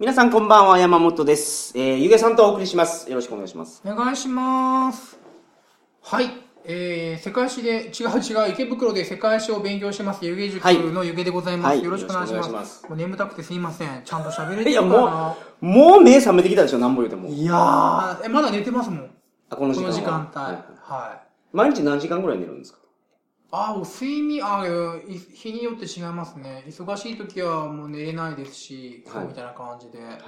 皆さんこんばんは、山本です。えー、ゆげさんとお送りします。よろしくお願いします。お願いします。はい。えー、世界史で、違う違う、池袋で世界史を勉強してます、湯気塾はいの湯気でございます。はいよろしくお願いします。ますもう眠たくてすいません。ちゃんと喋れていや、るかもなう、もう目覚めてきたでしょ、なんぼ言うても。いやー、え、まだ寝てますもん。あ、このこ時間はの時間帯。はいはい。毎日何時間ぐらい寝るんですか？あー、睡眠、あ日によって違いますね。忙しい時はもう寝れないですし、はい今日みたいな感じで。はい。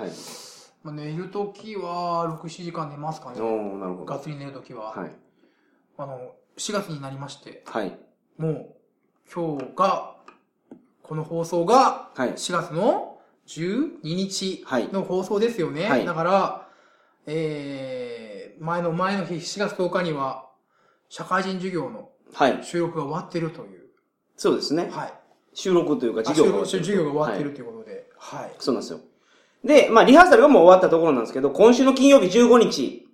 まあ、寝る時は6、7時間寝ますかね。おー、なるほど。がっつり寝る時は。はい。あの、4月になりまして、はい。もう、今日が、この放送が、はい。4月の12日はいの放送ですよね。はいだから、えー、前の前の日、4月10日には、社会人授業のはい。収録が終わってるという。そうですね。はい。収録というかあ授業が収録授業が終わってるはいということで。はい。そうなんですよ。で、まあ、リハーサルがもう終わったところなんですけど、今週の金曜日15日、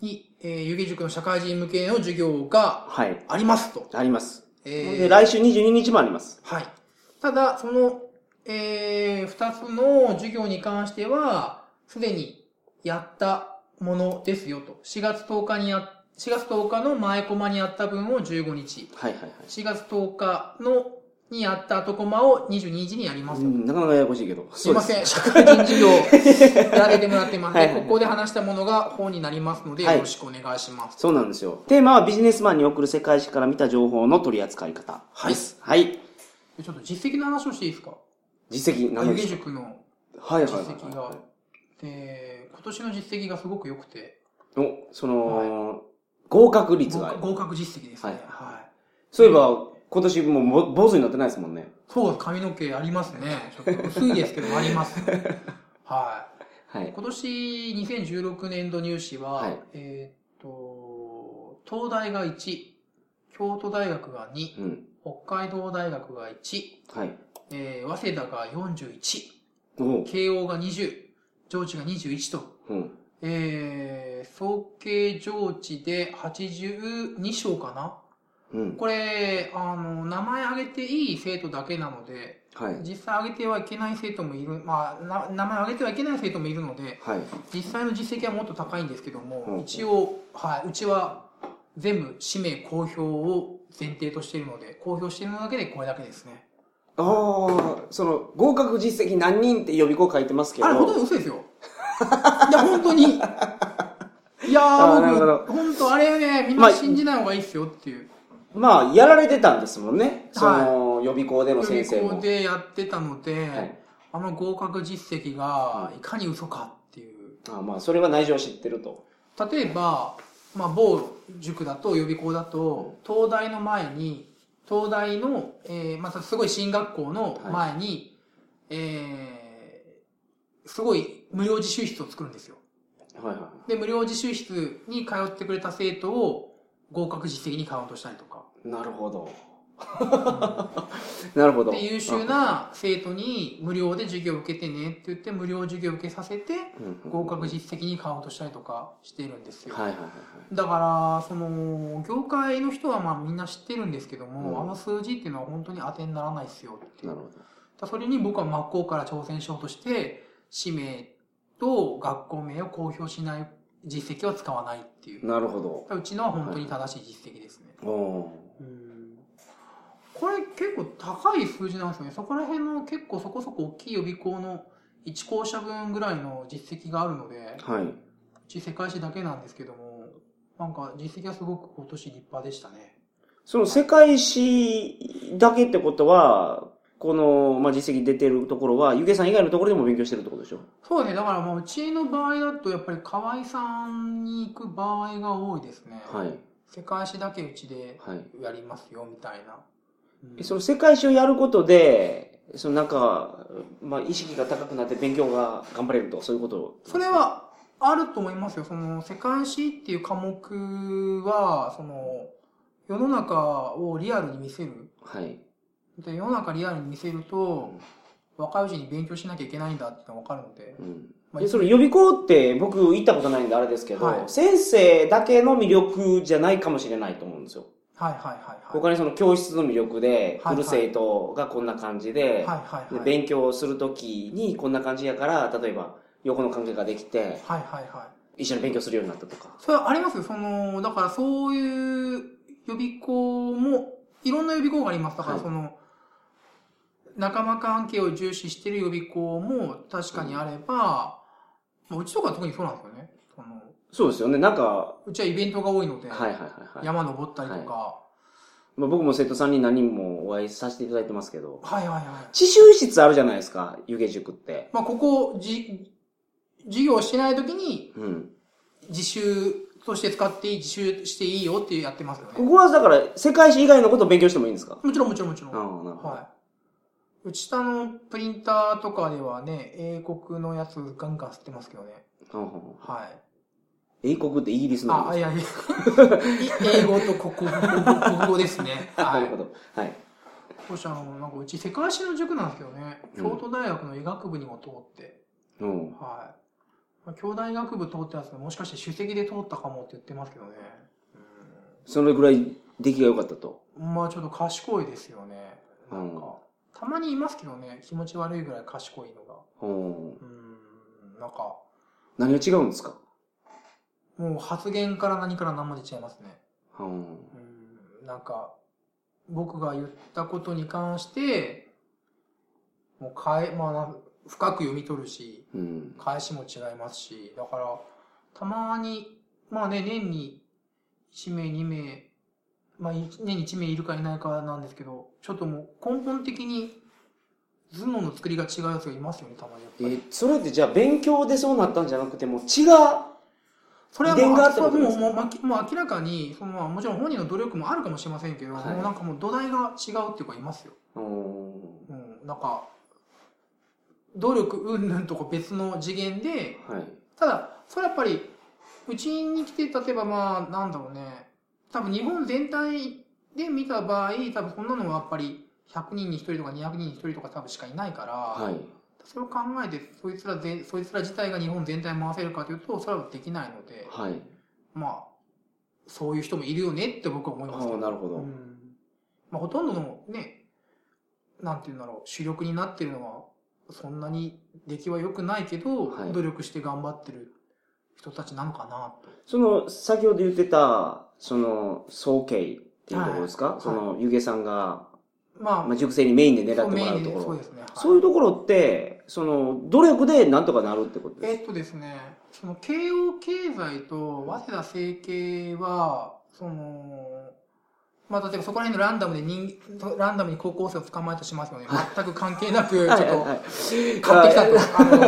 に、えー、湯気塾の社会人向けの授業がはい。ありますと。あります。えで、来週22日もあります。はい。ただ、その、えー、二つの授業に関しては、すでにやったものですよと。4月10日にや、4月10日の前コマにやった分を15日。はいはいはい。4月10日の、にやった後コマを22時にやりますと。うん、なかなかややこしいけど。すいません、社会人授業やらせてもらってます。はいはいでここで話したものが本になりますので、はいよろしくお願いします。そうなんですよ。テーマはビジネスマンに送る世界史から見た情報の取り扱い方です。はい。でちょっと実績の話をしていいですか？実績何ですか？塾のはいはい実績がは。で、今年の実績がすごく良くて、い。お、その、合格率が合格合格実績ですね。はいはい。そういえば、今年もうぼ坊主になってないですもんね。そう、髪の毛ありますね。ちょっと薄いですけど、あります。ははいい。。今年2016年度入試は、はいえーっと、東大が1、京都大学が2、うん。北海道大学が1、はい。えー、早稲田が41、おう慶応が20、上智が21と、うん。えー、総計上智で82章かな？うん。これ、あの、名前挙げていい生徒だけなので、はい。実際挙げてはいけない生徒もいる、まあ、な名前挙げてはいけない生徒もいるので、はい。実際の実績はもっと高いんですけども、うん一応、はい、うちは全部氏名公表を前提としているので、公表しているのだけでこれだけですね。ああ、その、合格実績何人って予備校書いてますけど。あれ、本当に嘘ですよ。いや、本当に。いや あー僕、本当あれね、みんまあな信じない方がいいですよっていう。まあ、やられてたんですもんね。その、予備校での予備先生も。校でやってたので、はいあの合格実績がいかに嘘かっていう。あまあ、それは内情を知ってると。例えば、まあ、某塾だと予備校だと東大の前に東大の、えーまたすごい進学校の前に、えーすごい無料自習室を作るんですよはいはで無料自習室に通ってくれた生徒を合格実績にカウントしたりとかい。なるほど。なるほど。で優秀な生徒に無料で授業を受けてねって言って無料授業を受けさせて合格実績にカウントしたりとかしているんですよはいはいはいはい。だから、その、業界の人はまあみんな知ってるんですけども、うんあの数字っていうのは本当に当てにならないですよっていう。なるほど。だそれに僕は真っ向から挑戦しようとして、氏名と学校名を公表しない実績は使わないっていう。なるほうちのは本当に正しい実績ですね。ど。おうんこれ結構高い数字なんですよね。そこら辺の結構そこそこ大きい予備校の1校舎分ぐらいの実績があるので、ーはい。うち世界史だけなんですけども、なんか実績はすごく今年立派でしたね。その世界史だけってことは、この、まあ、実績出てるところは、ゆげさん以外のところでも勉強してるってことでしょ？そうですね。だからまあうちの場合だとやっぱり河合さんに行く場合が多いですね。はい。世界史だけうちではい。やりますよみたいな。うんえその世界史をやることで、そのなんか、まあ、意識が高くなって勉強が頑張れると、そういうことそれはあると思いますよ。その世界史っていう科目は、その世の中をリアルに見せる。はい。で世の中リアルに見せると、若いうちに勉強しなきゃいけないんだって分かるので。うん。まあで、その予備校って僕行ったことないんであれですけど、はい先生だけの魅力じゃないかもしれないと思うんですよ。はいはいはいはい。他にその教室の魅力で、はいはい来る生徒がこんな感じで、はいはいはい。で勉強するときにこんな感じやから、例えば横の関係ができて、はいはいはい。一緒に勉強するようになったとか。それはあります？よ。その、だからそういう予備校も、いろんな予備校があります。だからはいその、仲間関係を重視してる予備校も確かにあれば、まあうちとかは特にそうなんですよね。そのそうですよね。なんか、うちはイベントが多いので、はいはいはいはい。山登ったりとか、まあ、僕も生徒さんに何人もお会いさせていただいてますけど、はい、はいはい自習室あるじゃないですか、湯気塾って。まあここ、じ、授業してない時にうん。自習として使っていい、自習していいよってやってますよね。ここはだから、世界史以外のことを勉強してもいいんですか？もちろんもちろんもちろん。ああ、なるほど。はい。うち下のプリンターとかではね、英国のやつガンガン吸ってますけどね。はい。英国ってイギリスのあ、いやいや、英語と国語国語ですね。あ、はないるほ。ど。はい。そしてあの、なんかうち世界史の塾なんですけどね、うん京都大学の医学部にも通って、うん。はい。まあ、京大医学部通ったやつもしかして首席で通ったかもって言ってますけどね。それぐらい出来が良かったと。うん、まあちょっと賢いですよね。なんうんか、たまにいますけどね、気持ち悪いぐらい賢いのが。うん。うん、なんか、何が違うんですか？もう発言から何から何まで違いますね。うん。うん、なんか、僕が言ったことに関して、もう変え、まあ深く読み取るし、うん。返しも違いますし、だから、たまに、まあね、年に1名、2名、まあ一年に1名いるかいないかなんですけど、ちょっともう根本的に頭脳の作りが違うやつがいますよね、たまにやっぱり。え、それってじゃあ勉強でそうなったんじゃなくて、もう血が、それはもうもうもうもう明らかにその、まあもちろん本人の努力もあるかもしれませんけど、はいもうなんかもう土台が違うっていうかいますよ。うん。うん、なんか、努力云々とか別の次元で、はい。ただ、それやっぱり、うちに来て、例えばまあ、なんだろうね、多分日本全体で見た場合、多分そんなのはやっぱり100人に1人とか200人に1人とか多分しかいないから、はい。それを考えて、そいつらで、そいつら自体が日本全体を回せるかというと、それはできないので、はい。まあ、そういう人もいるよねって僕は思いますけああ、なるほど。うんまあ、ほとんどのね、なんていうんだろう、主力になってるのは、そんなに出来は良くないけど、はい努力して頑張ってる人たちなのかなと。その、先ほど言ってた、その、総計っていうところですか、はいその、ゆげさんが、まあ、まあ、塾生にメインで狙ってもらうところ。そうですね。はいそういうところって、その、努力でなんとかなるってことですえっとですね、その慶応経済と早稲田成形は、その、まあ、例えばそこら辺のランダムで人、ランダムに高校生を捕まえたとしますよね。全く関係なく、ちょっと、はいはいはい買ってきたと。あの、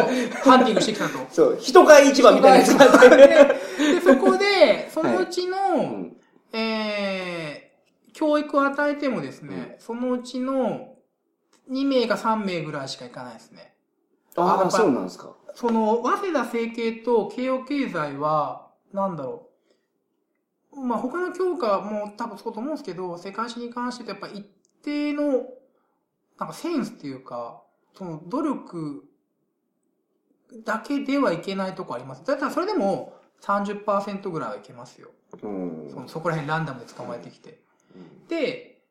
ハンティングしてきたと。そう、人が一番みたいなやつ。で、そこで、そのうちの、うんえー、教育を与えてもですね、そのうちの2名か3名ぐらいしか行かないですね。ああ、そうなんですか。その、早稲田成形と慶応経済は、なんだろう。まあ、他の教科も多分そうと思うんですけど、世界史に関してやっぱ一定の、なんかセンスっていうか、その努力だけではいけないとこあります。だったらそれでも30%ぐらいはいけますよ。うん。そのそこら辺ランダムで捕まえてきて。うんで、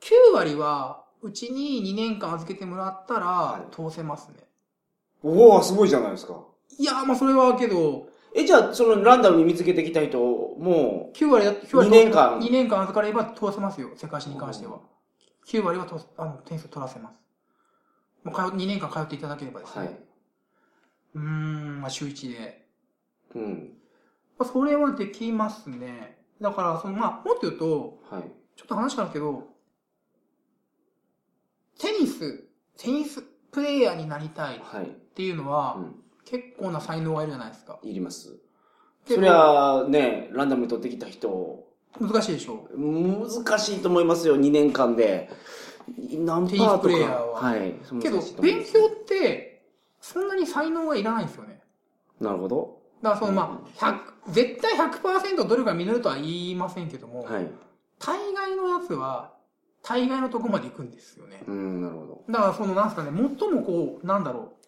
9割は、うちに2年間預けてもらったらは、通せますね。おおすごいじゃないですか。い、やー、まあそれはけど、え、じゃあ、そのランダムに見つけてきた人、も9割だって、9割二年間2年間預かれば通せますよ、世界史に関しては。9割はとあの点数取らせます。もう通2年間通っていただければでう、すね。はい。うーん、まあ週1で。うん。まあ、それはできますね。だから、その、まあ、もっと言うと、はい。ちょっと話変わるけど、テニス、テニスプレイヤーになりたいっはい。ていうのは、うん。結構な才能がいるじゃないですか。いります。そりゃ、ね、ランダムに取ってきた人、難しいでしょ難しいと思いますよ、2年間で。何パーとか。テニスプレイヤーははい。けど勉強って、そんなに才能がいらないんですよね。なるほど。だからそのまあ、100絶対100%努力が実るとは言いませんけども、はい。大概のやつは、大概のとこまで行くんですよね。うん、なるほど。だからそのなんですかね、最もこう、なんだろう、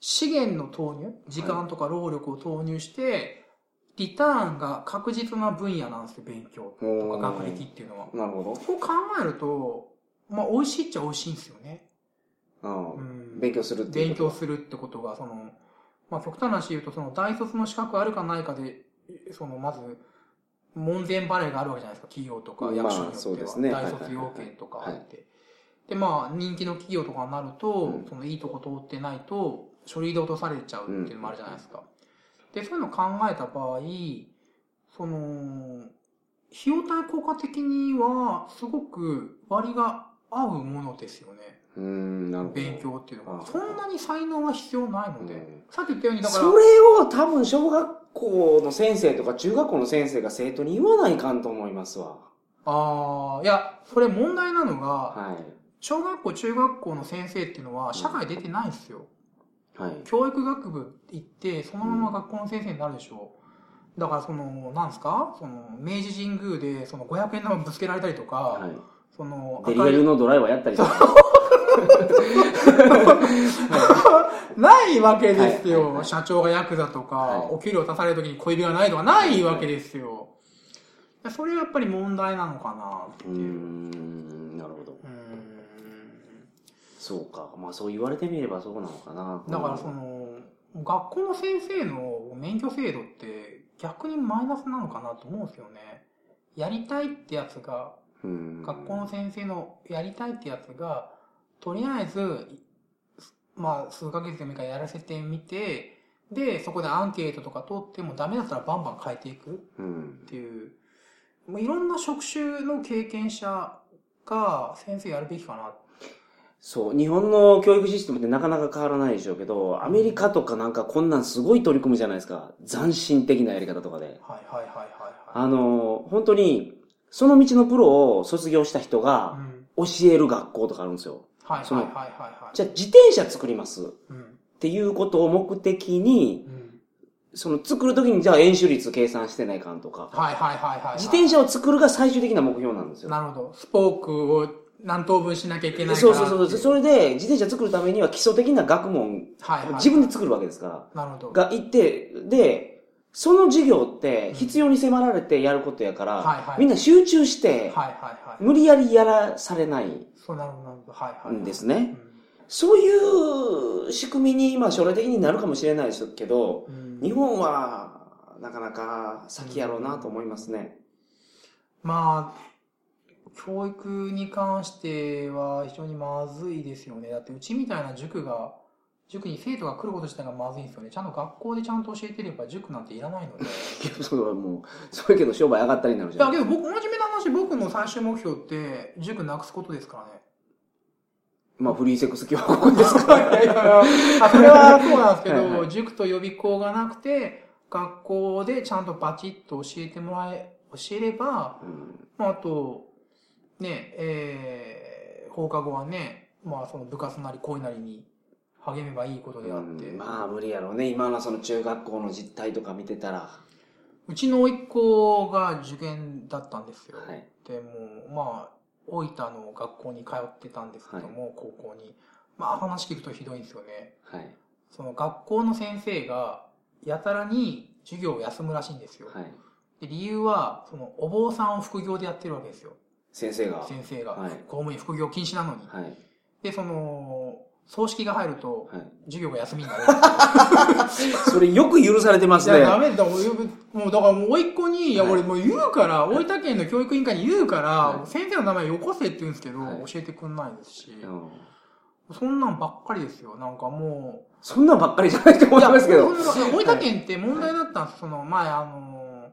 資源の投入、時間とか労力を投入して、リターンが確実な分野なんですよ、勉強とか学歴っていうのは。なるほど。そう考えると、まあ、美味しいっちゃ美味しいんですよね。うんうん勉強するって勉強するってことが、その、まあ、極端な話言うと、その、大卒の資格あるかないかで、その、まず、門前払いがあるわけじゃないですか、企業とかまあ役所によっては。そうですね大卒要件とかあって。で、まあ、人気の企業とかになると、うんその、いいとこ通ってないと、書類で落とされちゃうっていうのもあるじゃないですか。で、そういうのを考えた場合、その、費用対効果的には、すごく割が合うものですよね。うーん、なるほど。勉強っていうのあが。そんなに才能は必要ないので。うんさっき言ったように、だから、それを多分小学校の先生とか中学校の先生が生徒に言わないかんと思いますわ。ああ、いや、それ問題なのが、はい。小学校、中学校の先生っていうのは、社会出てないんですよ。はい。教育学部行って、そのまま学校の先生になるでしょ。だから、その、なんですか？その、明治神宮で、その500円玉ぶつけられたりとか、はい。その、デリヘルのドライバーやったりとか。ないわけですよ。はいはいはい社長がヤクザとか、はいお給料足されるときに小指がないとかないわけですよ。それはやっぱり問題なのかなっていう。ん、なるほど。うそうか。まあそう言われてみればそうなのかな。んだからその、学校の先生の免許制度って逆にマイナスなのかなと思うんですよね。やりたいってやつが、うん、学校の先生のやりたいってやつが、とりあえず、まあ、数ヶ月でもいいからやらせてみて、で、そこでアンケートとか取ってもダメだったらバンバン変えていくっうん。ていう、もういろんな職種の経験者が先生やるべきかな。そう、日本の教育システムってなかなか変わらないでしょうけど、アメリカとかなんかこんなんすごい取り組むじゃないですか。斬新的なやり方とかで。はいはいはいはいはい。あの、本当に、その道のプロを卒業した人うがん。教える学校とかあるんですよ。そのはいはいはいはいはい。じゃあ自転車作りますっうん。ていうことを目的に、うん。その作るときにじゃあ演習率計算してないかんとか。はいはいはいはいはい。自転車を作るが最終的な目標なんですよ。なるほど。スポークを何等分しなきゃいけないそうそうそう。それで自転車作るためには基礎的な学問、はいはい。自分で作るわけですから。なるほど。がいて、で、その授業って必要に迫られてやることやから、はいはいみんな集中して、はいはいはい。無理やりやらされないそうなるほどなるほど。はいはいそういう仕組みに、まあ将来的になるかもしれないですけど、うん日本はなかなか先やろうなと思いますね。まあ、教育に関しては非常にまずいですよね。だってうちみたいな塾が、塾に生徒が来ること自体がまずいんですよね。ちゃんと学校でちゃんと教えてれば塾なんていらないので。そうはもう、それけど商売上がったりになるじゃん。だけど僕、真面目な話、僕の最終目標って塾なくすことですからね。まあフリーセックス教育ですか いやいやいやあそれはそうなんですけど、はいはい塾と予備校がなくて、学校でちゃんとバチッと教えてもらえ、教えれば、うんまあ、あと、ね、えー、放課後はね、まあその部活なり恋なりに励めばいいことであって、うんまあ無理やろうね。今のその中学校の実態とか見てたら。うちの甥っ子が受験だったんですよ。はい。でも、まあ、大分の学校に通ってたんですけども、高校に。まあ話聞くとひどいんですよね。はい。その学校の先生が、やたらに授業を休むらしいんですよ。はい。で理由は、そのお坊さんを副業でやってるわけですよ。先生が。先生が。はい公務員副業禁止なのに。はい。で、その、葬式が入ると、はい。授業が休みになる。それよく許されてますね。いや、ダメだ。もう、だからもう、甥っ子に、いや、はい俺もう言うから、大分県の教育委員会に言うから、はい先生の名前よこせって言うんですけど、はい教えてくんないですし、うんそんなんばっかりですよ。なんかもそんなんばっかりじゃないとう。思いますけど。大分県って問題だったんです。その前、あの、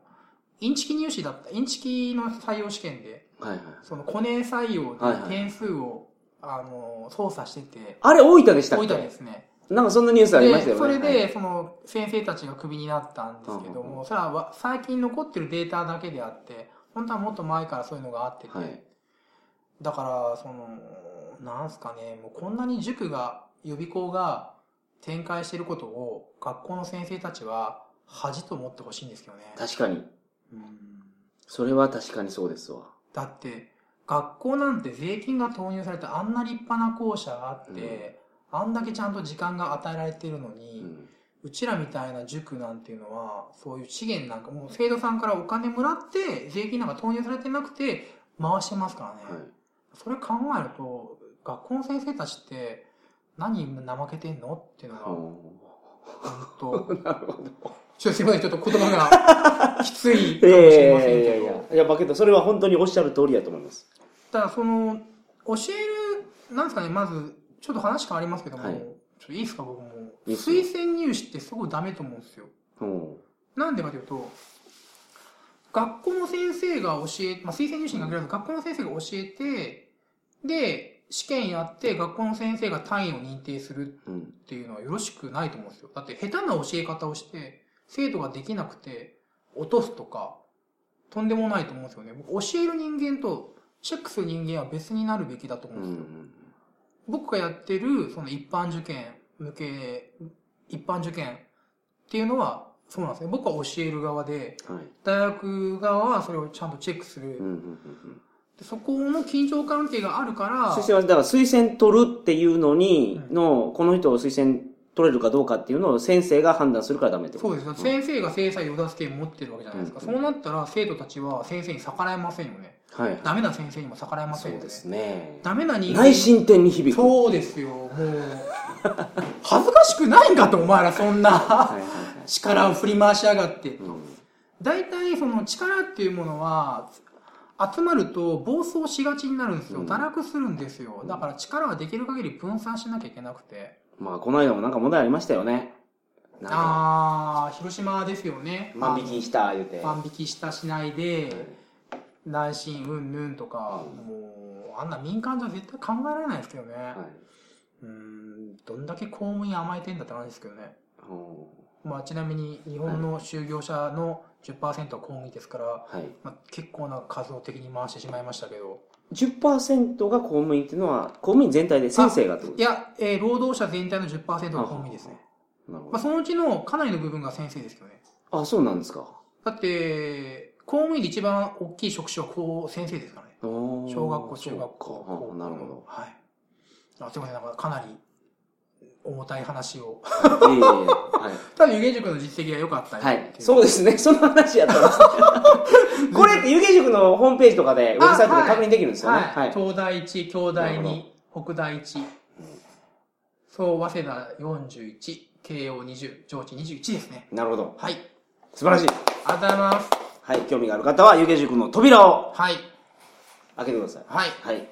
インチキ入試だった。インチキの採用試験で。そのコネ採用で点数を、あの、操作してて、あれ大分でしたっ大け分ですね。なんかそんなニュースありましたよね。で、それはいで、その、先生たちがクビになったんですけども、それはわ最近残ってるデータだけであって、本当はもっと前からそういうのがあってて、はいだから、その、なんすかね、もうこんなに塾が、予備校が展開してることを、学校の先生たちは、恥と思ってほしいんですけどね。確かに。うんそれは確かにそうですわ。だって、学校なんて税金が投入されてあんな立派な校舎があって、あんだけちゃんと時間が与えられてるのうに、ん。うちらみたいな塾なんていうのは、そういう資源なんかもう生徒さんからお金もらって、税金なんか投入されてなくて、回してますからね。はい。それ考えると、学校の先生たちって、何怠けてんのっていうのが、本当 なるほど。ちょっとすいません、ちょっと言葉がきついいかもしれませんけど。やいやいやいや。いや、まあけど、それは本当におっしゃる通りやと思います。ただ、その、教える、なんですかね、まず、ちょっと話変わりますけども、はいちょっといいですか、僕も。いい推薦入試ってすごいダメと思うんですよ。うん。なんでかというと、学校の先生が教え、まあ、推薦入試に限らず、学校の先生が教えて、で、試験やって、学校の先生が単位を認定するうん。っていうのはよろしくないと思うんですよ。だって、下手な教え方をして、生徒ができなくて、落とすとか、とんでもないと思うんですよね。僕教える人間と、チェックする人間は別になるべきだと思ううんですよ。ん。僕がやってる、その一般受験向け、一般受験っていうのは、そうなんですね。僕は教える側で、はい。大学側はそれをちゃんとチェックする。うんうんうんうん。でそこの緊張関係があるから、推薦は、だから推薦取るっていうのに、うんの、この人を推薦取れるかどうかっていうのを先生が判断するからダメってことそうです。先生が制裁を出す権持ってるわけじゃないですか。うんそうなったら生徒たちは先生に逆らえませんよね。はい。ダメな先生にも逆らえませんよね。そうですね。ダメな人間。内申点に響く。そうですよ。もう、恥ずかしくないんかと、お前らそんな。力を振り回しやがって。うん大体その力っていうものは集まると暴走しがちになるんですようん堕落するんですよだから力はできる限り分散しなきゃいけなくてまあ、この間もなんか問題ありましたよね。ああ広島ですよね万引きした、言うて。万引きしたしないで内心うんぬんとかうんもうあんな民間じゃ絶対考えられないですけどねはい。うーんどんだけ公務員甘えてんだって話ですけどねうんまあちなみに日本の就業者の10%は公務員ですから、はい。まあ、結構な数を的に回してしまいましたけど10%が公務員っていうのは、公務員全体で先生がってこといや、えー労働者全体の10%が公務員ですね。まあ、なるほど。そのうちのかなりの部分が先生ですけどね。あ、そうなんですか。だって、公務員で一番大きい職種はこう先生ですからね。小小学校、中学校。なるほど。はい。あすいません、なんかかなり重たい話を。いえいえはい。ただ、湯気塾の実績が良かったよはい。そうですね。その話やったんです。これって湯気塾のホームページとかで、ウェブサイトで確認できるんですよね。は。はいい。東大1、京大なる2、北大1。そう、早稲田41、慶応20、上智21ですね。なるほど。はい。素晴らしい。ありがとうございます。はい。興味がある方は、湯気塾の扉をはい。開けてください。はい。はい。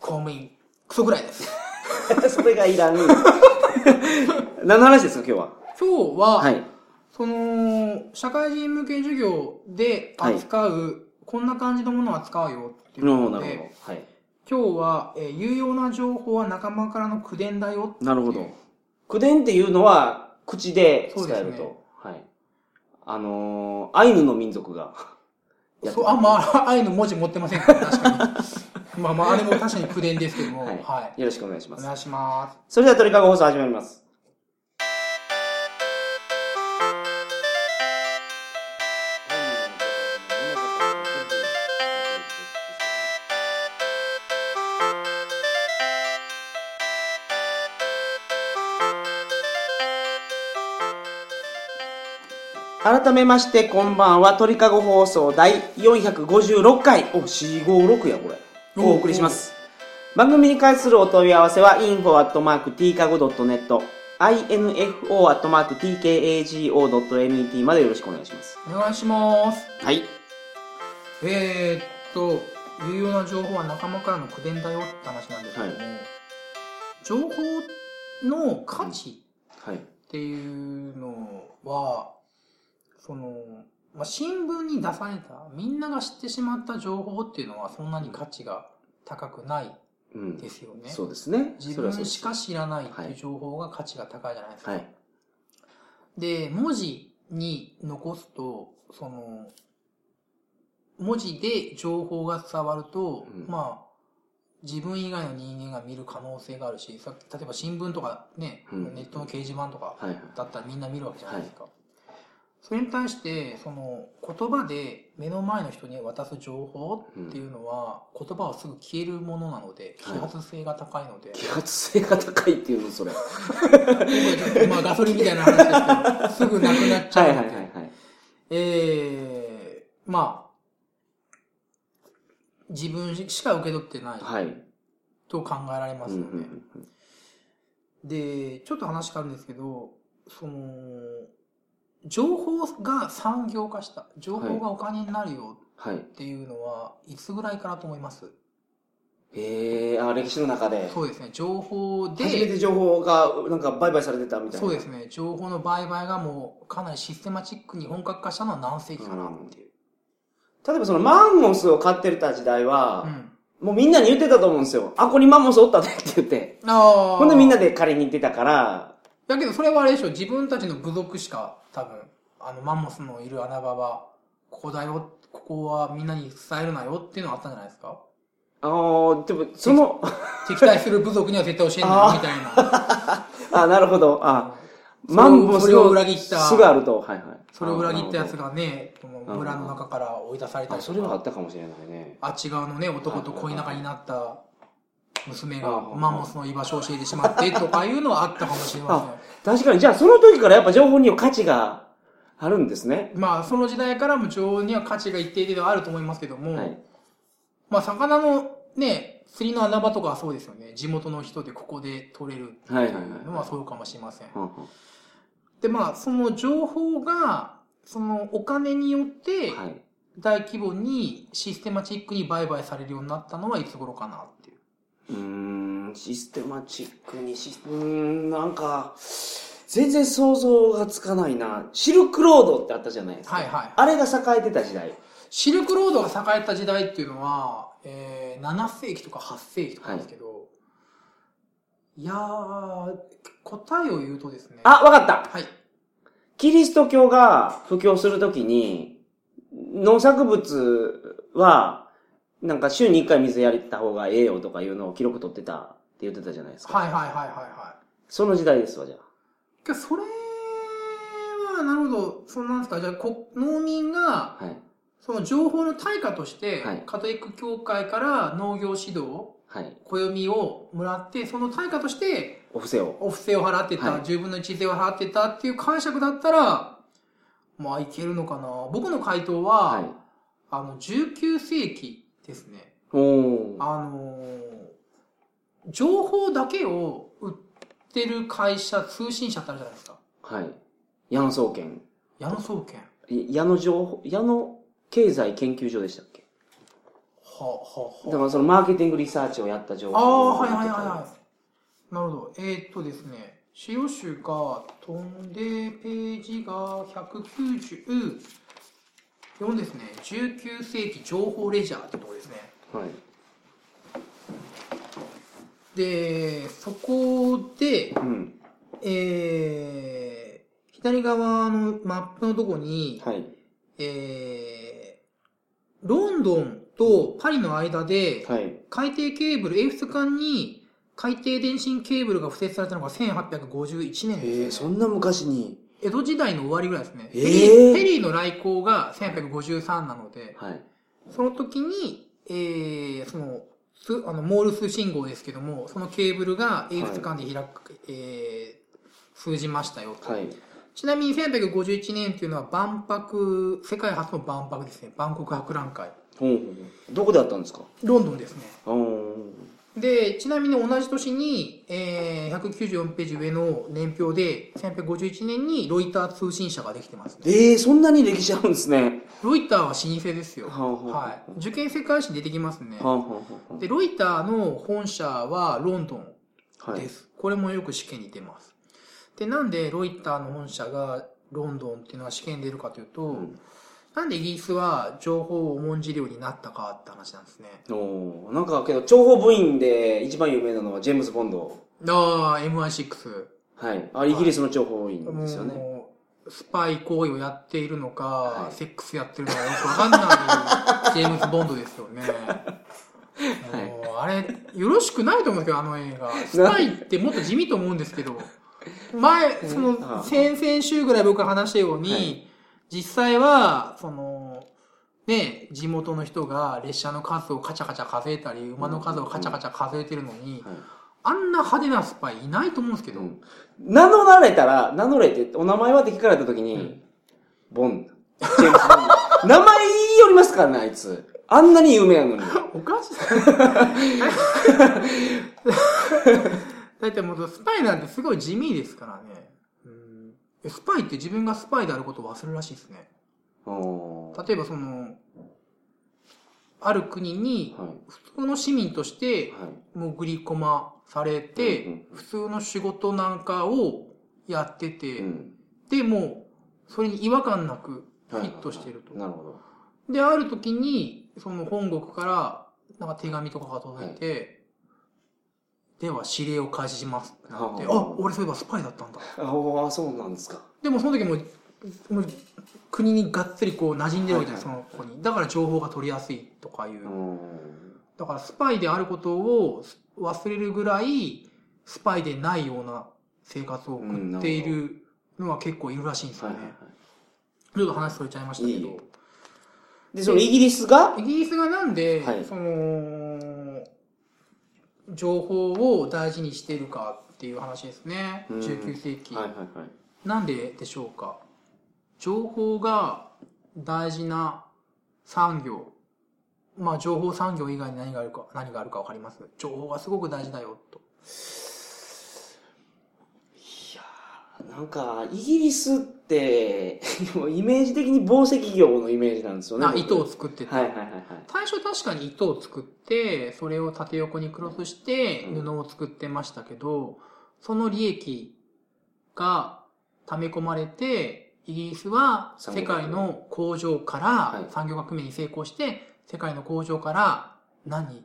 公務員、クソぐらいです。それがいらん。何の話ですか、今日は？今日は、はい。その、社会人向け授業で扱う、こんな感じのものを扱うよっていうなるほど、なるほど。はい。今日は、えー有用な情報は仲間からの口伝だよなるほど。口伝っていうのは、口で使えるそうですねと。はい。あのー、アイヌの民族がそう、あ、まあ、ああいうの文字持ってませんから、確かに。まあまあ、あれも確かに口伝ですけども、ははいい。よろしくお願いします。お願いします。それでは鳥かご放送始まります。改めましてこんばんは。鳥かご放送第456回。お456やこれ。お送りします。番組に関するお問い合わせは info.tkago.net info.tkago.net までよろしくお願いします。お願いします。はい。えー、っと、有用な情報は仲間からの口伝だよって話なんですけども、はい。情報の価値はい。っていうのは、その、まあ、新聞に出された、みんなが知ってしまった情報っていうのはそんなに価値が高くないうん。ですよね。そうですね。自分しか知らないってはいいう情報が価値が高いじゃないですか。はい。で、文字に残すと、その、文字で情報が伝わると、うん。まあ、自分以外の人間が見る可能性があるし、さ例えば新聞とかね、うん。ネットの掲示板とかはいはい。だったらみんな見るわけじゃないですか。それに対して、その言葉で目の前の人に渡す情報っていうのは、言葉はすぐ消えるものなので、揮発性が高いので、揮発性が高いっていうの、それ。は まあガソリンみたいな話ですけど、すぐなくなっちいはいゃうので、はいはい。えー、まあ、自分しか受け取ってないはい。と考えられまうんうすよね。んうんで、ちょっと話変わるんですけど、その、情報が産業化した。情報がお金になるよはい。っていうのは、いつぐらいからと思います？へえ、あ、歴史の中で。そうですね。情報で、初めて情報が、なんか売買されてたみたいな。そうですね。情報の売買がもう、かなりシステマチックに本格化したのは何世紀かなっていう。例えばそのマンモスを飼ってた時代はう、ん。もうみんなに言ってたと思うんですよ。あ、ここにマンモスおったでって言って。ああ。ほんでみんなで借りに行ってたから、だけどそれはあれでしょ、自分たちの部族しか多分、あのマンモスのいる穴場は、ここだよ、ここはみんなに伝えるなよっていうのがあったんじゃないですか？あー、でも、その、敵対する部族には絶対教えないみたいな。あ、なるほど。あ、マンモスそれをの裏切った巣があると。はいはい。それを裏切ったやつが。がね、村の中から追い出されたあ、りそれはあとか、ったかもしれないね。あっち側のね、男と恋仲になった娘があマンモスの居場所を教えてしまってとかいうのはあったかもしれま確かに、じゃあその時からやっぱ情報には価値があるんですね。まあ、その時代からも情報には価値が一定程度あると思いますけども、はい。まあ、魚のね、釣りの穴場とかはそうですよね。地元の人でここで取れるってはいうのはそうかもしれません。で、まあ、その情報が、そのお金によってはい。大規模にシステマチックに売買されるようになったのはいつ頃かなう。ん、システマチックにし、うーん、なんか、全然想像がつかないな。シルクロードってあったじゃないですか。はいはい。あれが栄えてた時代。シルクロードが栄えた時代っていうのは、えー、7世紀とか8世紀とかですけど、い、やー、答えを言うとですね。あ、わかったはい。キリスト教が布教するときに、農作物は、なんか週に1回水やった方がええよとかいうのを記録取ってたって言ってたじゃないですか。はいはいはいはいはその時代ですわ、じゃい。けどそれは、なるほど、そうなんですか。じゃあ、こ農民が、あ。はい。その情報の対価として、はいカトリック教会から農業指導、はい。暦をもらって、その対価として、お布施を。お布施を払ってた、はい10分の1税を払ってたっていう解釈だったら、まあいけるのかな。僕の回答は、はい。あの、19世紀ですね。おー。あのー情報だけを売ってる会社、通信社ってあるじゃないですか。はい。矢野総研。矢野総研。い矢野情報、矢野経済研究所でしたっけ？は、は、は。だからそのマーケティングリサーチをやった情報。ああ、はいはいはいはい。なるほど。えー、っとですね、資料集が飛んで、ページが194ですね。19世紀情報レジャーってとこですね。はい。で、そこで、うん。えー、左側のマップのとこに、はい。えー、ロンドンとパリの間で、はい。海底ケーブル、英仏間に海底電信ケーブルが付設されたのが1851年えー、です、そんな昔に。江戸時代の終わりぐらいですね。えーフェリーの来航が1853なので、はい。その時に、えー、その、すあの、モールス信号ですけども、そのケーブルが英仏間で開く、えー、通じましたよと。はい。ちなみに1851年っていうのは万博、世界初の万博ですね。万国博覧会。ほうほうどこであったんですか？ロンドンですね。で、ちなみに同じ年に、えー、194ページ上の年表で、1851年にロイター通信社ができてますね。えー、そんなに歴史あるんですね。ロイターは老舗ですよ。はあはあはい。受験世界史に出てきますねは。あ、はあはで、ロイターの本社はロンドンあ、はい。です。これもよく試験に出ます。で、なんでロイターの本社がロンドンっていうのは試験に出るかというと、んなんでイギリスは情報を重んじるようになったかって話なんですね。おーなんかけど、諜報部員で一番有名なのはジェームズ・ボンド。ああ、MI6。はい。あ、イギリスの諜報部員ですよね。スパイ行為をやっているのか、はいセックスやってるのかよくわかんない ジェームズ・ボンドですよね。もうあれ、よろしくないと思うんですけど、あの映画。スパイってもっと地味と思うんですけど、前、その、あ先々週ぐらい僕が話したように、はい実際は、その、ね、地元の人が列車の数をカチャカチャ数えたり、馬の数をカチャカチャ数えてるのに、はいあんな派手なスパイいないと思うんですけど、うん名乗られたら、名乗れって、お名前はって聞かれた時に、うんボン。ジェームズボンド名前言いよりますからね、あいつ。あんなに有名なのに。おかしい。だってもうスパイなんてすごい地味ですからね。うんスパイって自分がスパイであることを忘れるらしいですね。例えばその、ある国にはい。普通の市民としてはい。潜り込まされて、普通の仕事なんかをやってて、うん。でも、それに違和感なくフィットしていると。なるほど。で、ある時に、その本国から、なんか手紙とかが届いて、では指令を開始しますってなって、はああ、俺そういえばスパイだったんだ。ああ、そうなんですか。でもその時もう、もう国にがっつりこう馴染んでるわけじゃない、その子に。だから情報が取りやすいとかいう。うん。だからスパイであることを忘れるぐらい、スパイでないような生活を送っているのは結構いるらしいんですよはいはいね。ちょっと話それちゃいましたけいいど。で、そのイギリスが、イギリスがなんで、はいその、情報を大事にしているかっていう話ですね。うん19世紀。はいはいはい。なんででしょうか？情報が大事な産業。まあ、情報産業以外に何があるか、何があるかわかります？情報がすごく大事だよ、と。いやーなんか、イギリスって、もうイメージ的に紡績業のイメージなんですよね。あ、僕糸を作ってて。はいはいはいはい。最初確かに糸を作って、それを縦横にクロスしてうん布を作ってましたけど、その利益が溜め込まれて、イギリスは世界の工場から、はい産業革命に成功して、世界の工場から何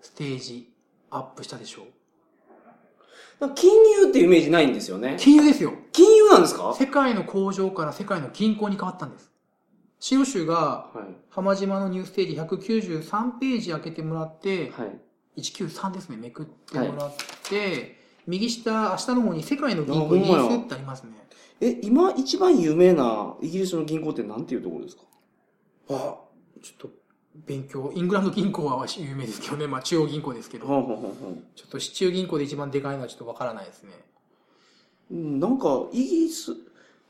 ステージアップしたでしょう？金融ってイメージないんですよね。金融ですよ金融なんですか？は世界の工場から世界の銀行に変わったんです。白州がい。浜島のニューステージ193ページ開けてもらって、はい。193ですね、めくってもらって、右下、下の方に世界の銀行イギあほんまやリスってありますね。え、今一番有名なイギリスの銀行ってなんていうところですか？あ、ちょっと勉強、イングランド銀行は有名ですけどね、まあ中央銀行ですけど、ほんほんほんほんちょっと市中銀行で一番でかいのはちょっとわからないですね。うんなんか、イギリス、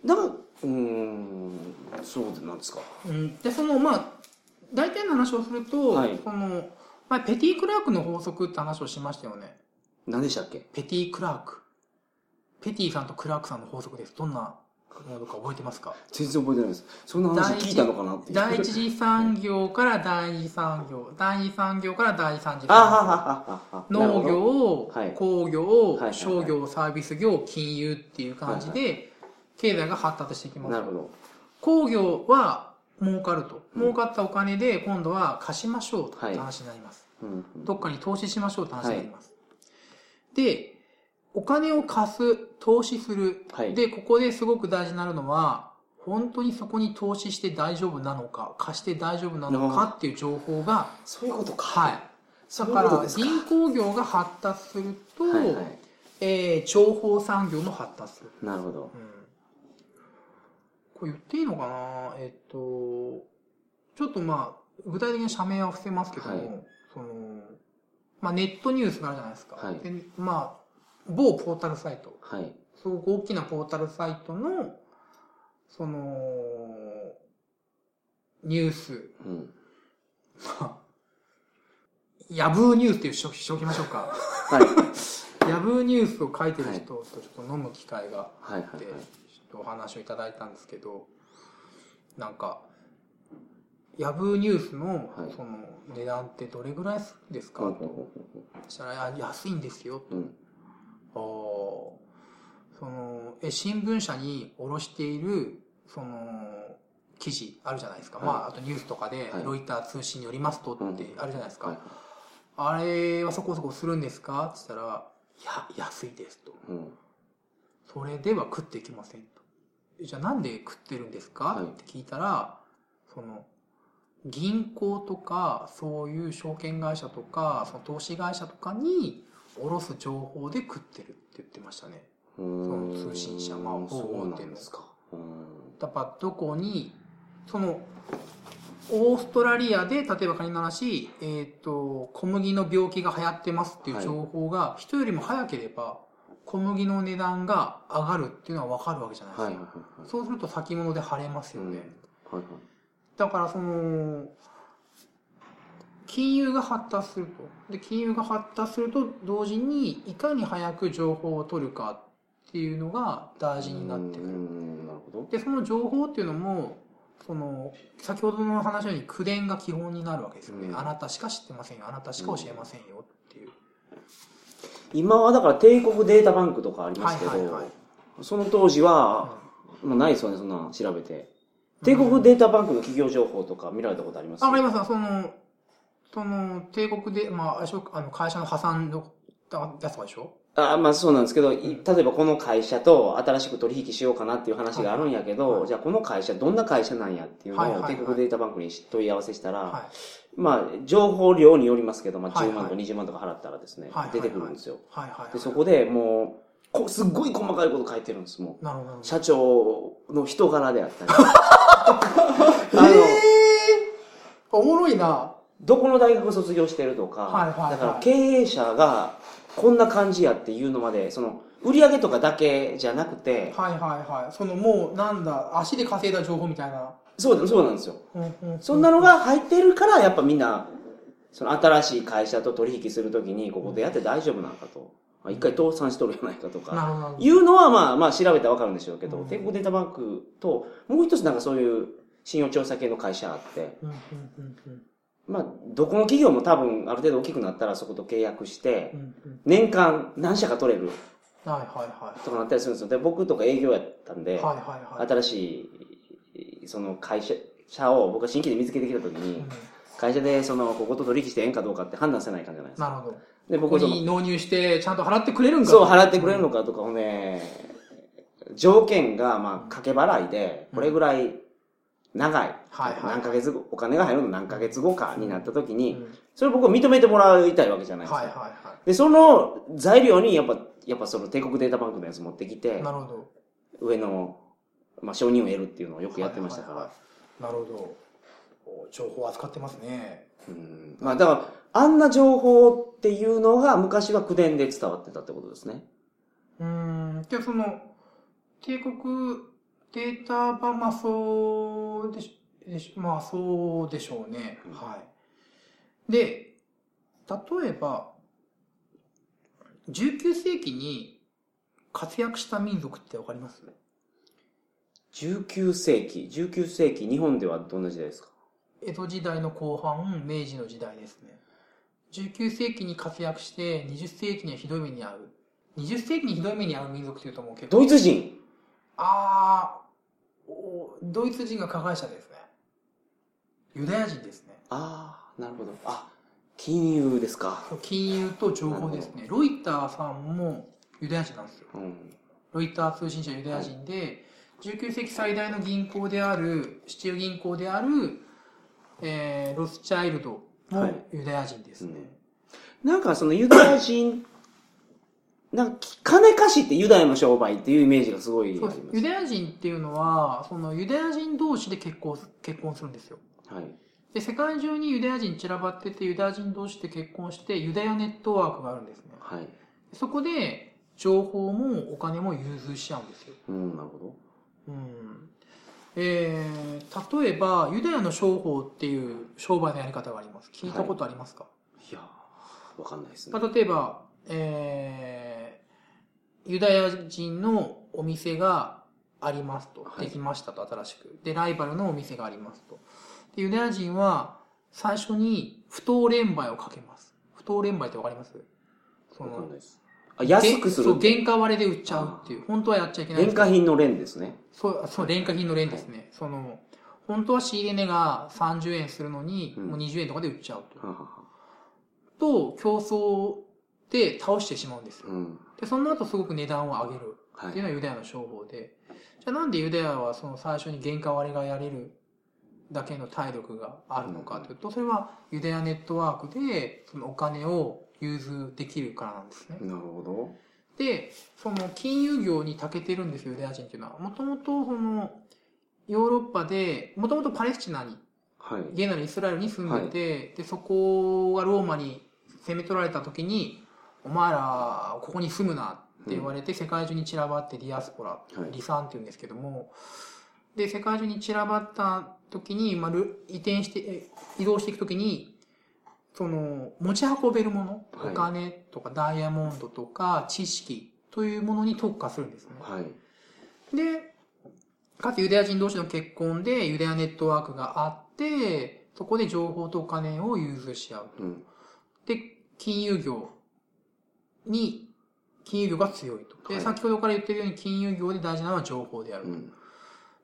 なんか、うーん、そうなんですか。うん、で、その、まあ、大体の話をすると、はいその、まあ、ペティ・クラークの法則って話をしましたよね。何でしたっけ？ペティ・クラーク。ペティさんとクラークさんの法則です。どんなものか覚えてますか？全然覚えてないです。そんな話聞いたのかなっていう。第一次産業から第二次産業、第二次産業から第三次産ははは業。農業、はい工業、はいはい商業、サービス業、金融っていう感じで、経済が発達していきます。なるほど。工業は儲かると。うん儲かったお金で今度は貸しましょうとはいいう話になります。うんうんどっかに投資しましょうって話になります。で、お金を貸す、投資する。はい。で、ここですごく大事になるのは、本当にそこに投資して大丈夫なのか、貸して大丈夫なのかっていう情報が、そういうことか。はい。だから。銀行業が発達すると、はいはい。えー情報産業も発達する。なるほど。うんこれ言っていいのかな？えっと、ちょっとまあ、具体的に社名は伏せますけども、はいその、まあネットニュースがあるじゃないですか。はいでまあ、某ポータルサイト。はい。すごく大きなポータルサイトの、その、ニュース、うん。まあ、ヤブーニュースっていうしておきましょうか。はい。ヤブーニュースを書いてる人とちょっと飲む機会があって、ちょっとお話をいただいたんですけど、なんか、ヤブーニュースのはいその値段ってどれぐらいですか、はい。と。そしたら、あ安いんですよ。うん。そのえ新聞社に卸しているその記事あるじゃないですか、はい。まああとニュースとかで、はい。ロイター通信によりますとってあるじゃないですか、はい。あれはそこそこするんですか？って言ったら「いや安いです」と。うん。「それでは食っていけません」と「じゃあなんで食ってるんですか?」はい。って聞いたらその銀行とかそういう証券会社とかその投資会社とかに卸す情報で食ってるって言ってましたねその通信社まあ大手のなんですか。どこに、その、オーストラリアで、例えば仮の話、えっ、と、小麦の病気が流行ってますっていう情報が、人よりも早ければ、小麦の値段が上がるっていうのは分かるわけじゃないですか。はいはいはいはい。そうすると先物で晴れますよね。はいはい。だからその、金融が発達すると。で、金融が発達すると同時に、いかに早く情報を取るかっていうのが大事になってくる。うん、なるほど。で、その情報っていうのも、その、先ほどの話のように口伝が基本になるわけですよね。うんあなたしか知ってませんよ。あなたしか教えませんよっていう。今はだから帝国データバンクとかありますけど、はいはいはいその当時は、もうないですよね、そんなの調べて。帝国データバンクの企業情報とか見られたことあります？あ、わかりますその、その、帝国で、まあ、あの、会社の破産のやつとかでしょ？あまあそうなんですけど、い例えばこの会社と新しく取引しようかなっていう話があるんやけど、はいはいじゃあこの会社どんな会社なんやっていうのを帝国データバンクに問い合わせしたら、はまあ情報量によりますけど、まあはい10万とはい20万とか払ったらですね、はいはい出てくるんですよ。い。はいはいはい。で、そこでもう、こすっごい細かいこと書いてるんです、もう。なるほどなるほど。社長の人柄であったり。あの、えー、おもろいな。どこの大学卒業してるとか、はいはいはいだから経営者がこんな感じやっていうのまで、その、売上とかだけじゃなくて、はいはいはい。そのもう、なんだ、足で稼いだ情報みたいな。そうだ、そうなんですよ。うんうん、そんなのが入ってるから、やっぱみんな、その新しい会社と取引するときに、ここでやって大丈夫なのかと。まあ一回倒産しとるやないかとか。いうのはまあまあ調べたらわかるんでしょうけど、うん帝国データバンクと、もう一つなんかそういう信用調査系の会社あって、うんうんうんうんまあ、どこの企業も多分ある程度大きくなったらそこと契約してう、んうん年間何社か取れるはいはいはい。とかなったりするんですよ。で、僕とか営業やったんで、はいはいはい。新しい、その会社、社を僕が新規で見つけてきたときに、うん会社でその、ここと取引してええんかどうかって判断せないかんじゃないですか。なるほど。で、こ僕に納入して、ちゃんと払ってくれるんかそう、払ってくれるのかとかをね、条件が、まあ、掛け払いで、これぐらい長い。はいはい何ヶ月後、お金が入るの何ヶ月後かになった時うんに、それを僕認めてもらいたいわけじゃないですか。はいはいはで、その材料に、やっぱ、やっぱその帝国データバンクのやつ持ってきい。てな、るほど。上の、まあ、承認を得るっていうのをよくやってましたから。はいはいはいなるほど。お情報を扱ってますね。うんまあ、だから、あんな情報っていうのが昔は口伝で伝わってたってことですね。うーん。じゃあその、帝国データバまあそうでしでしまあそうでしょうね。うんはい。で、例えば、19世紀に活躍した民族ってわかります？19世紀、19世紀、日本ではどんな時代ですか？江戸時代の後半、明治の時代ですね。19世紀に活躍して、20世紀にはひどい目に遭う。20世紀にひどい目に遭う民族っていうともう結構。ドイツ人あドイツ人が加害者ですね。ユダヤ人ですね。ああ、なるほど。あ、金融ですか。金融と情報ですね。ロイターさんもユダヤ人なんですよ。うん。ロイター通信社ユダヤ人で、19世紀最大の銀行である、市中銀行である、えー、ロスチャイルドもはいユダヤ人ですね。なんかそのユダヤ人、なんか金貸しってユダヤの商売っていうイメージがすごいありそう。ですユダヤ人っていうのは、そのユダヤ人同士で結婚す、結婚するんですよ。はい。で、世界中にユダヤ人散らばってて、ユダヤ人同士で結婚して、ユダヤネットワークがあるんですね。はい。そこで、情報もお金も融通しちゃうんですよ。うん、なるほど。うん。えー、例えば、ユダヤの商法っていう商売のやり方があります。聞いたことありますか、いやー、わかんないですね。まあ、例えば、えー、ユダヤ人のお店がありますと。はいできましたと、新しく。で、ライバルのお店がありますと。で、ユダヤ人は、最初に不当連売をかけます。不当連売ってわかります？そのわかんない、です。あ、安くするそう、。原価割れで売っちゃうっていう。本当はやっちゃいけない廉価品の連ですね。そう、そう、廉価品の廉ですね。その、本当は仕入れ値が30円するのに、うんもう20円とかで売っちゃうと。はははと、競争で倒してしまうんですよ。うん。で、その後すごく値段を上げるはい。っていうのはユダヤの商法で。じゃあなんでユダヤはその最初に原価割れがやれる？だけの体力があるのかというと、それはユダヤネットワークでそのお金を融通できるからなんですね。なるほど。で、その金融業に長けてるんですよ、ユダヤ人っていうのは。もともとその、ヨーロッパで、もともとパレスチナに、はい。現在のイスラエルに住んでて、で、そこがローマに攻め取られた時に、お前ら、ここに住むなって言われて、世界中に散らばってディアスポラ、はい離散って言うんですけども、で、世界中に散らばった時に、まあ、る移転して、え移動していく時に、その、持ち運べるもの、はいお金とかダイヤモンドとか知識というものに特化するんですね。はい。で、かつユダヤ人同士の結婚でユダヤネットワークがあって、そこで情報とお金を融通し合う。うん。で、金融業に、金融業が強いと。で、はい先ほどから言ってるように金融業で大事なのは情報であると。うん。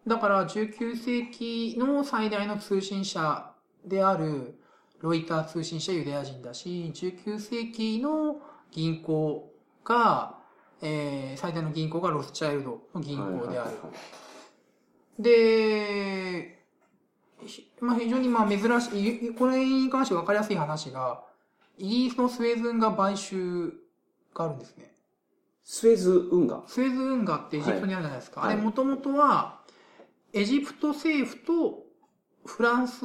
だから19世紀の最大の通信社であるロイター通信社ユダヤ人だし、19世紀の銀行が、えー最大の銀行がロスチャイルドの銀行である。で、ひまあ、非常にまあ珍しい、これに関して分かりやすい話が、イギリスのスウェーズ運河買収があるんですね。スエズ運河。スエズ運河ってエジプトにあるじゃないですか。はいあれもともとは、エジプト政府とフランス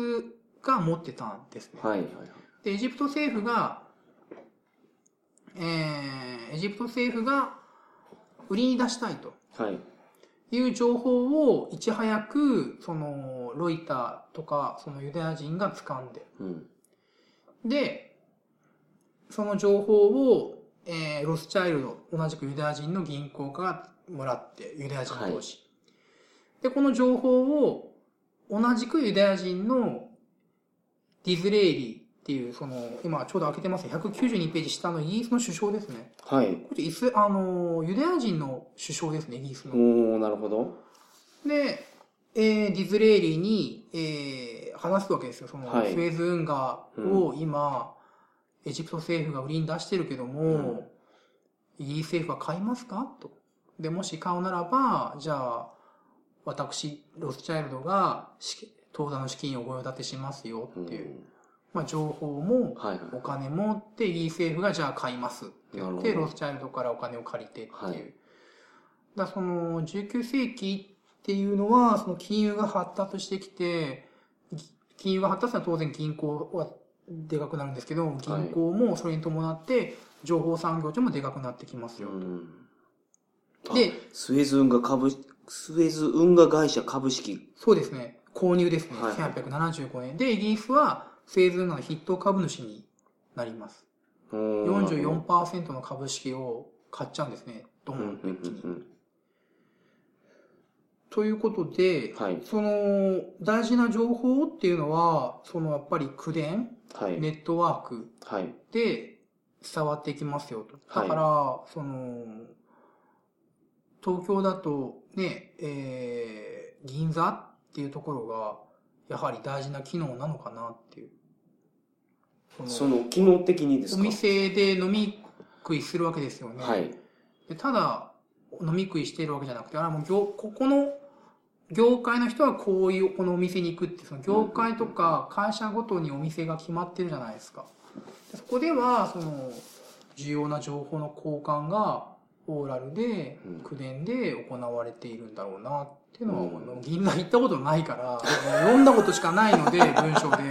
が持ってたんですね。はいはいで、エジプト政府が、えー、エジプト政府が売りに出したいとはい。はい。いう情報をいち早く、その、ロイターとか、そのユダヤ人が掴んで、うん。で、その情報を、えーロスチャイルド、同じくユダヤ人の銀行家がもらって、ユダヤ人同士。で、この情報を、同じくユダヤ人のディズレイリーっていう、その、今ちょうど開けてますね。192ページ下のイギリスの首相ですね。はい。これイス、あの、ユダヤ人の首相ですね、イギリスの。おー、なるほど。で、えーディズレイリーに、えー話すわけですよ。その、はいスウェーズ運河を今、エジプト政府が売りに出してるけども、イギリス政府は買いますか？と。で、もし買うならば、じゃあ、私、ロスチャイルドが、資当座の資金をご用立てしますようんっていう、まあ、情報も。お金持って、イギリス政府がじゃあ買いますって言って、ロスチャイルドからお金を借りてっていう。はいだその、19世紀っていうのは、その金融が発達してきて、ぎ金融が発達したら当然銀行はでかくなるんですけど、銀行もそれに伴って、情報産業庁もでかくなってきますよ。うん。で、スエズ運河株、スエズ運河会社株式。そうですね。購入ですね。はい1875年。で、イギリスは、スエズ運河の筆頭株主になります。おーなるほど44%の株式を買っちゃうんですね。ドンと一気に。ということで、はい。その、大事な情報っていうのは、そのやっぱり口伝、はい。ネットワークはい。で伝わっていきますよと。はいだから、その、東京だとね、えー、銀座っていうところが、やはり大事な機能なのかなっていう。そその、機能的にですおか店で飲み食いするわけですよね。はい。でただ、飲み食いしているわけじゃなくて、あもう業、ここの、業界の人はこういう、このお店に行くって、その業界とか会社ごとにお店が決まってるじゃないですか。でそこでは、その、重要な情報の交換が、オーラルでうん、口伝で行われているんだろうなっていうのは、銀座行ったことないから、読んだことしかないので、文章で。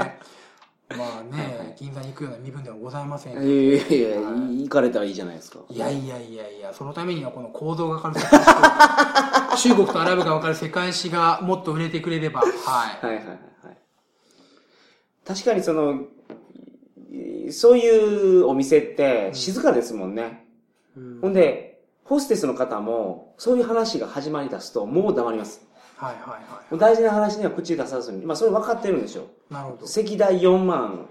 まあね、銀座に行くような身分ではございません。いやいやいや、行かれたらいいじゃないですか。いやいやいやいや、そのためにはこの構造がわかる世界史と、中国とアラブがわかる世界史がもっと売れてくれれば、はい。はいはいはいはい。確かにその、いそういうお店って静かですもんね。うんほんで、ホステスの方も、そういう話が始まり出すと、もう黙ります。はいはいはもう大事な話には口出さずに、まあそれ分かってるんでしょ。い。なるほど。席代4万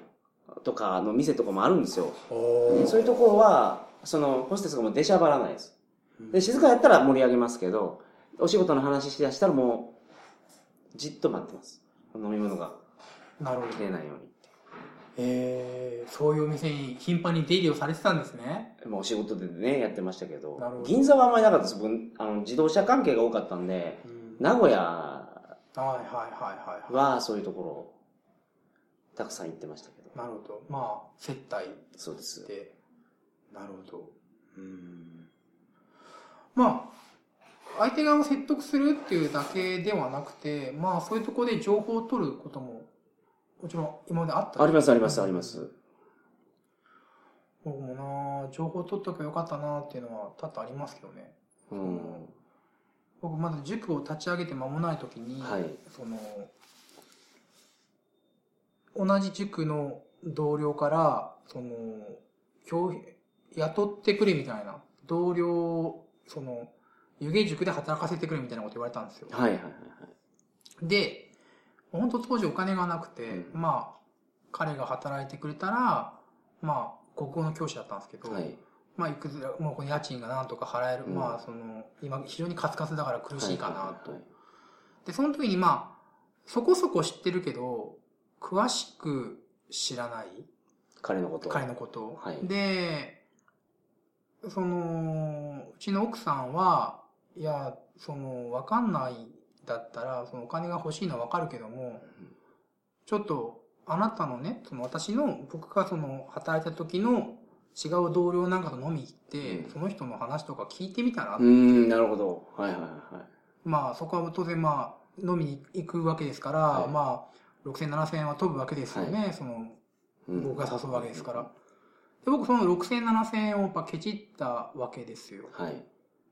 とかの店とかもあるんですよ。おそういうところは、その、ホステスがもう出しゃばらないです。で、静かやったら盛り上げますけど、お仕事の話しだしたらもう、じっと待ってます。飲み物がなるほど。切れないように。えー、そういうお店に頻繁に出入りをされてたんですね。まあ、お仕事でね、やってましたけどなるほど銀座はあんまりなかったです。僕あの自動車関係が多かったんで、うん名古屋はいはいはいはい。はそういうところ、たくさん行ってましたけど。なるほど。まあ、接待そうです。で。なるほど。うん。まあ、相手側を説得するっていうだけではなくて、まあそういうところで情報を取ることも、もちろん今まであったありますありますありま。す。僕もな情報取っとけばよかったなっていうのは多々ありますけどね。うん。僕まだ塾を立ち上げて間もない時に、はい。その、同じ塾の同僚から、その、教雇ってくれみたいな、同僚を、その、湯気塾で働かせてくれみたいなこと言われたんですよ。はいはいはいで、本当当時お金がなくて、うまあ、彼が働いてくれたら、まあ、国語の教師だったんですけど、はい。はい。まあ、いくつもうこの家賃がなんとか払える、うんまあ、その、今非常にカツカツだから苦しいかなと。はいはいはいで、その時にまあ、そこそこ知ってるけど、詳しく知らない彼のことを彼のことを。はいで、その、うちの奥さんは、いや、その、わかんないだったら、そのお金が欲しいのはわかるけども、ちょっと、あなたのね、その私の、僕がその、働いた時の違う同僚なんかと飲み行って、うんその人の話とか聞いてみたら、うーん、なるほど。はいはいはい。まあ、そこは当然まあ、飲みに行くわけですから、はいまあ、6000、7000円は飛ぶわけですよね、その、うん僕が誘うわけですから。で、僕その6000、7000円をやっぱケチったわけですよ。はい。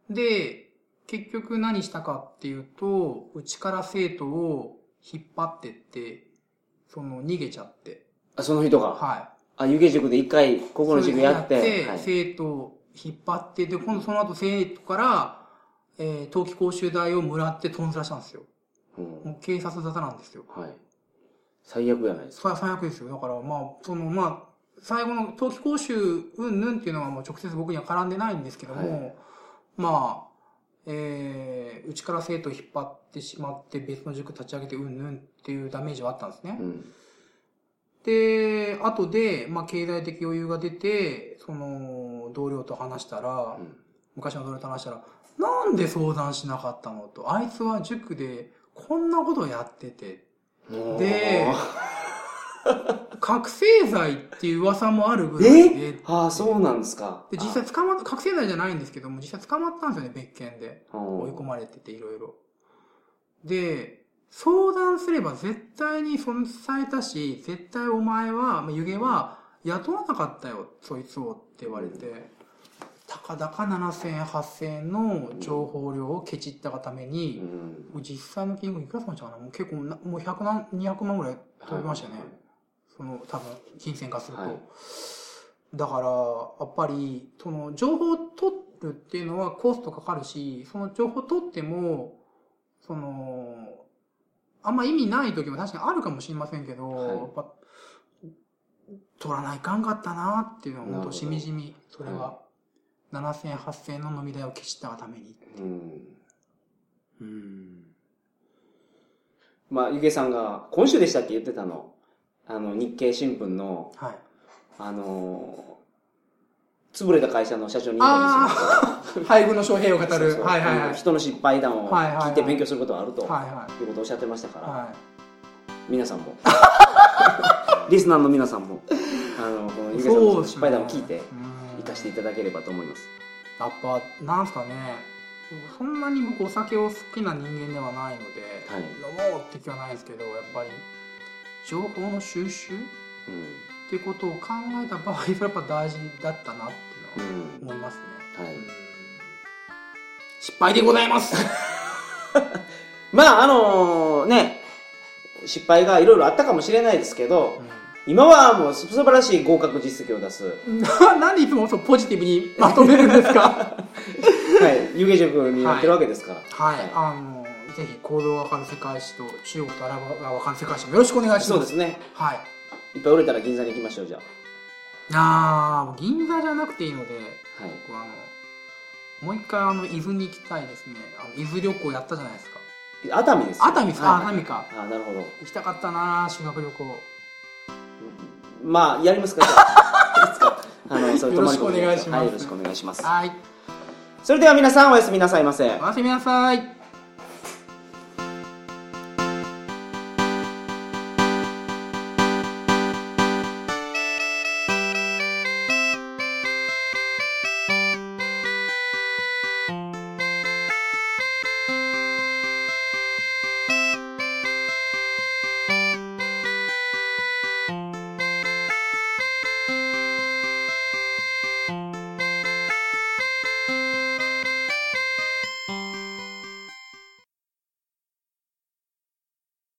で、結局何したかっていうと、うちから生徒を引っ張ってって、その逃げちゃって。あ、その人が、はあ、湯気塾で一回、こい。この塾やって、はい。生徒を引っ張って、で、今度その後生徒から、えー、冬季講習代をもらってトンズラしたんですよ。うんもう警察沙汰なんですよ。はい。最悪じゃないですか。最悪ですよ。だから、まあ、その、まあ、最後の冬季講習云々っていうのはもう直接僕には絡んでないんですけども、はいまあ、えー、うちから生徒を引っ張ってしまって別の塾立ち上げて云々っていうダメージはあったんですね。うん。で、後で、まあ、経済的余裕が出て、その、同僚と話したら、うん昔の同僚と話したら、なんで相談しなかったの？と、あいつは塾でこんなことやってて、で覚醒剤っていう噂もあるぐらいで。え？ああ、そうなんですか。で、実際捕まった、覚醒剤じゃないんですけども、実際捕まったんですよね、別件で。あ、追い込まれてて、いろいろ。で、相談すれば絶対にその伝えたし、絶対お前は、まあ、湯気は雇わなかったよ、そいつをって言われて、たかだか7000円、8000円の情報量をケチったがためうに、ん。実際の金額いくらなんちゃうかな？もう結構な、もう100何、200万ぐらい飛びましたよね。はいその、多分、金銭化すると。はいだから、やっぱり、その、情報を取るっていうのはコストかかるし、その情報を取っても、その、あんま意味ない時も確かにあるかもしれませんけど、はいやっぱ、取らないかんかったなっていうのは、ほど本当しみじみ、それは、7000、8000の飲み代を消したがために。うん。うん。まあ、ゆげさんが、今週でしたっけ言ってたの。あの、日経新聞の、はい。あのー、潰れた会社の社長にインタビューしてました配偶の将兵を語る。そうそう。はいはいはい。あの人の失敗談をはいはいはい。聞いて勉強することがあると、はいはい。うことをおっしゃってましたかい。ら、はい。皆さんも。リスナーの皆さんもあのこのゆげさんの失敗談を聞いて生かしていただければと思います。やっぱなんすかね。そんなに僕お酒を好きな人間ではないので、はい。飲もうって気はないですけどやっぱり情報の収集っうんていうことを考えた場合それやっぱ大事だったなっていううんのは思いますね、はい。うん失敗でございます。まああのね失敗がいろいろあったかもしれないですけど今はもう素晴らしい合格実績を出す、はななんでいつもそうポジティブにまとめるんですか？い、湯気塾になってるわけですから、はい、あのぜひ行動がわかる世界史と中国とアラブがわかる世界史もよろしくお願いします。そうですね。はいいっぱい売れたら銀座に行きましょうじゃあ。ーもう銀座じゃなくていいのであはい。僕あのもう一回あの伊豆に行きたいですね。あの伊豆旅行やったじゃないですか。熱海ですよ。熱海ですはい。あ熱海か。あなるほど。行きたかったな修学旅行。まあやりますか よろしくお願いします。はいよろしくお願いします。はい。それでは皆さんおやすみなさいませ。おやすみなさい